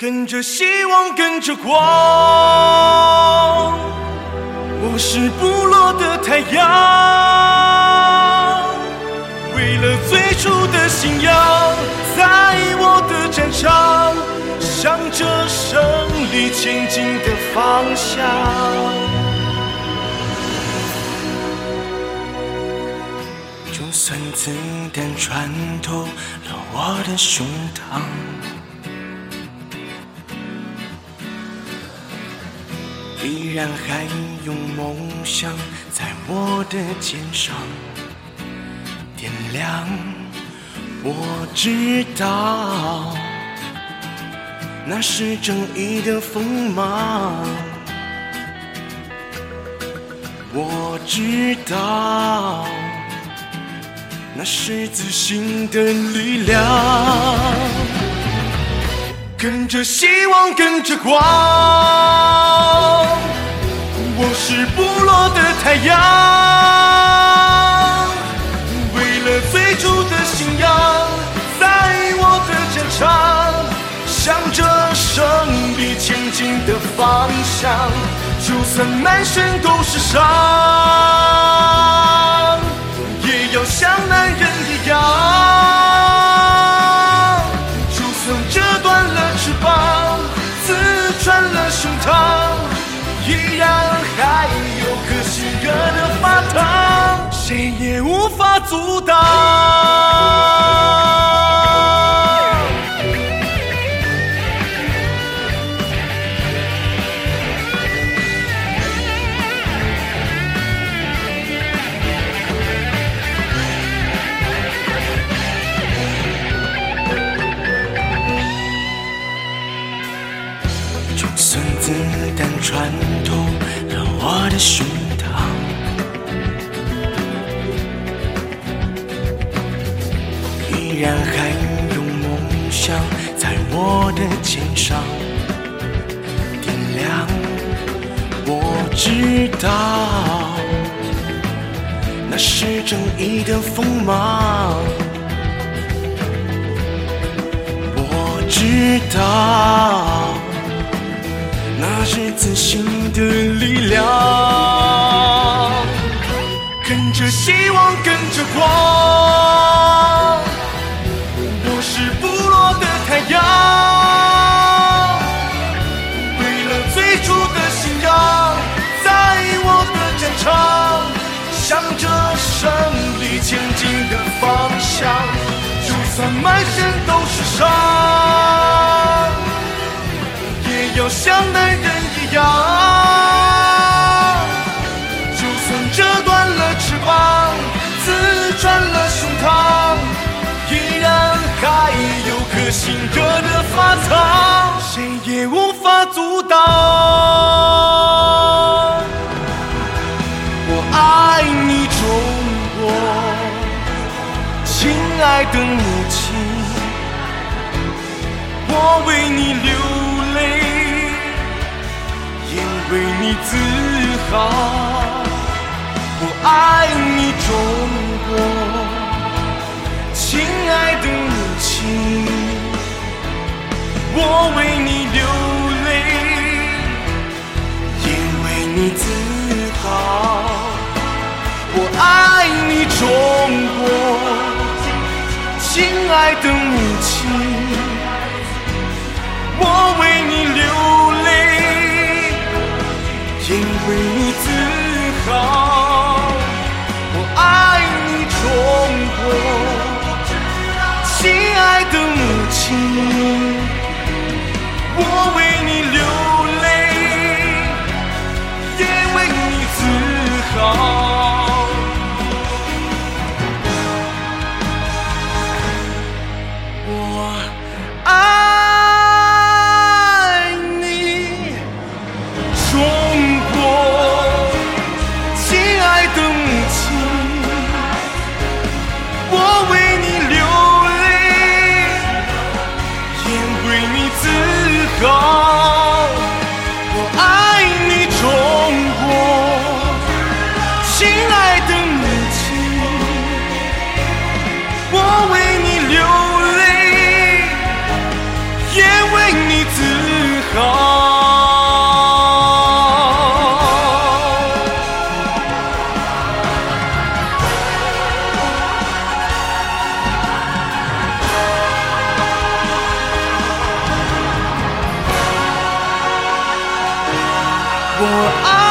跟着希望，跟着光，我是不落的太阳。为了最初的信仰，在我的战场，向着胜利前进的方向。就算子弹穿透了我的胸膛。依然还有梦想在我的肩上点亮。我知道那是正义的锋芒。我知道那是自信的力量。跟着希望，跟着光。我是不落的太阳，为了最初的信仰，在我的战场，向着胜利前进的方向，就算满身都是伤，也要像男阻挡就算子弹穿透了我的胸依然还有梦想在我的肩上点亮。我知道那是正义的锋芒，我知道。那是自信的力量，跟着希望，跟着光，满身都是伤。也要像男人一样，就算折断了翅膀，刺穿了胸膛，依然还有颗心热的发烫，谁也无法阻挡。我爱你，中国，亲爱的母亲，我为你流泪。为你自豪，我爱你中国，亲爱的母亲，我为你流泪，也为你自豪。我爱你中亲爱的母亲，我为你流泪。因为你自豪，我爱你中国，亲爱的母亲，我爱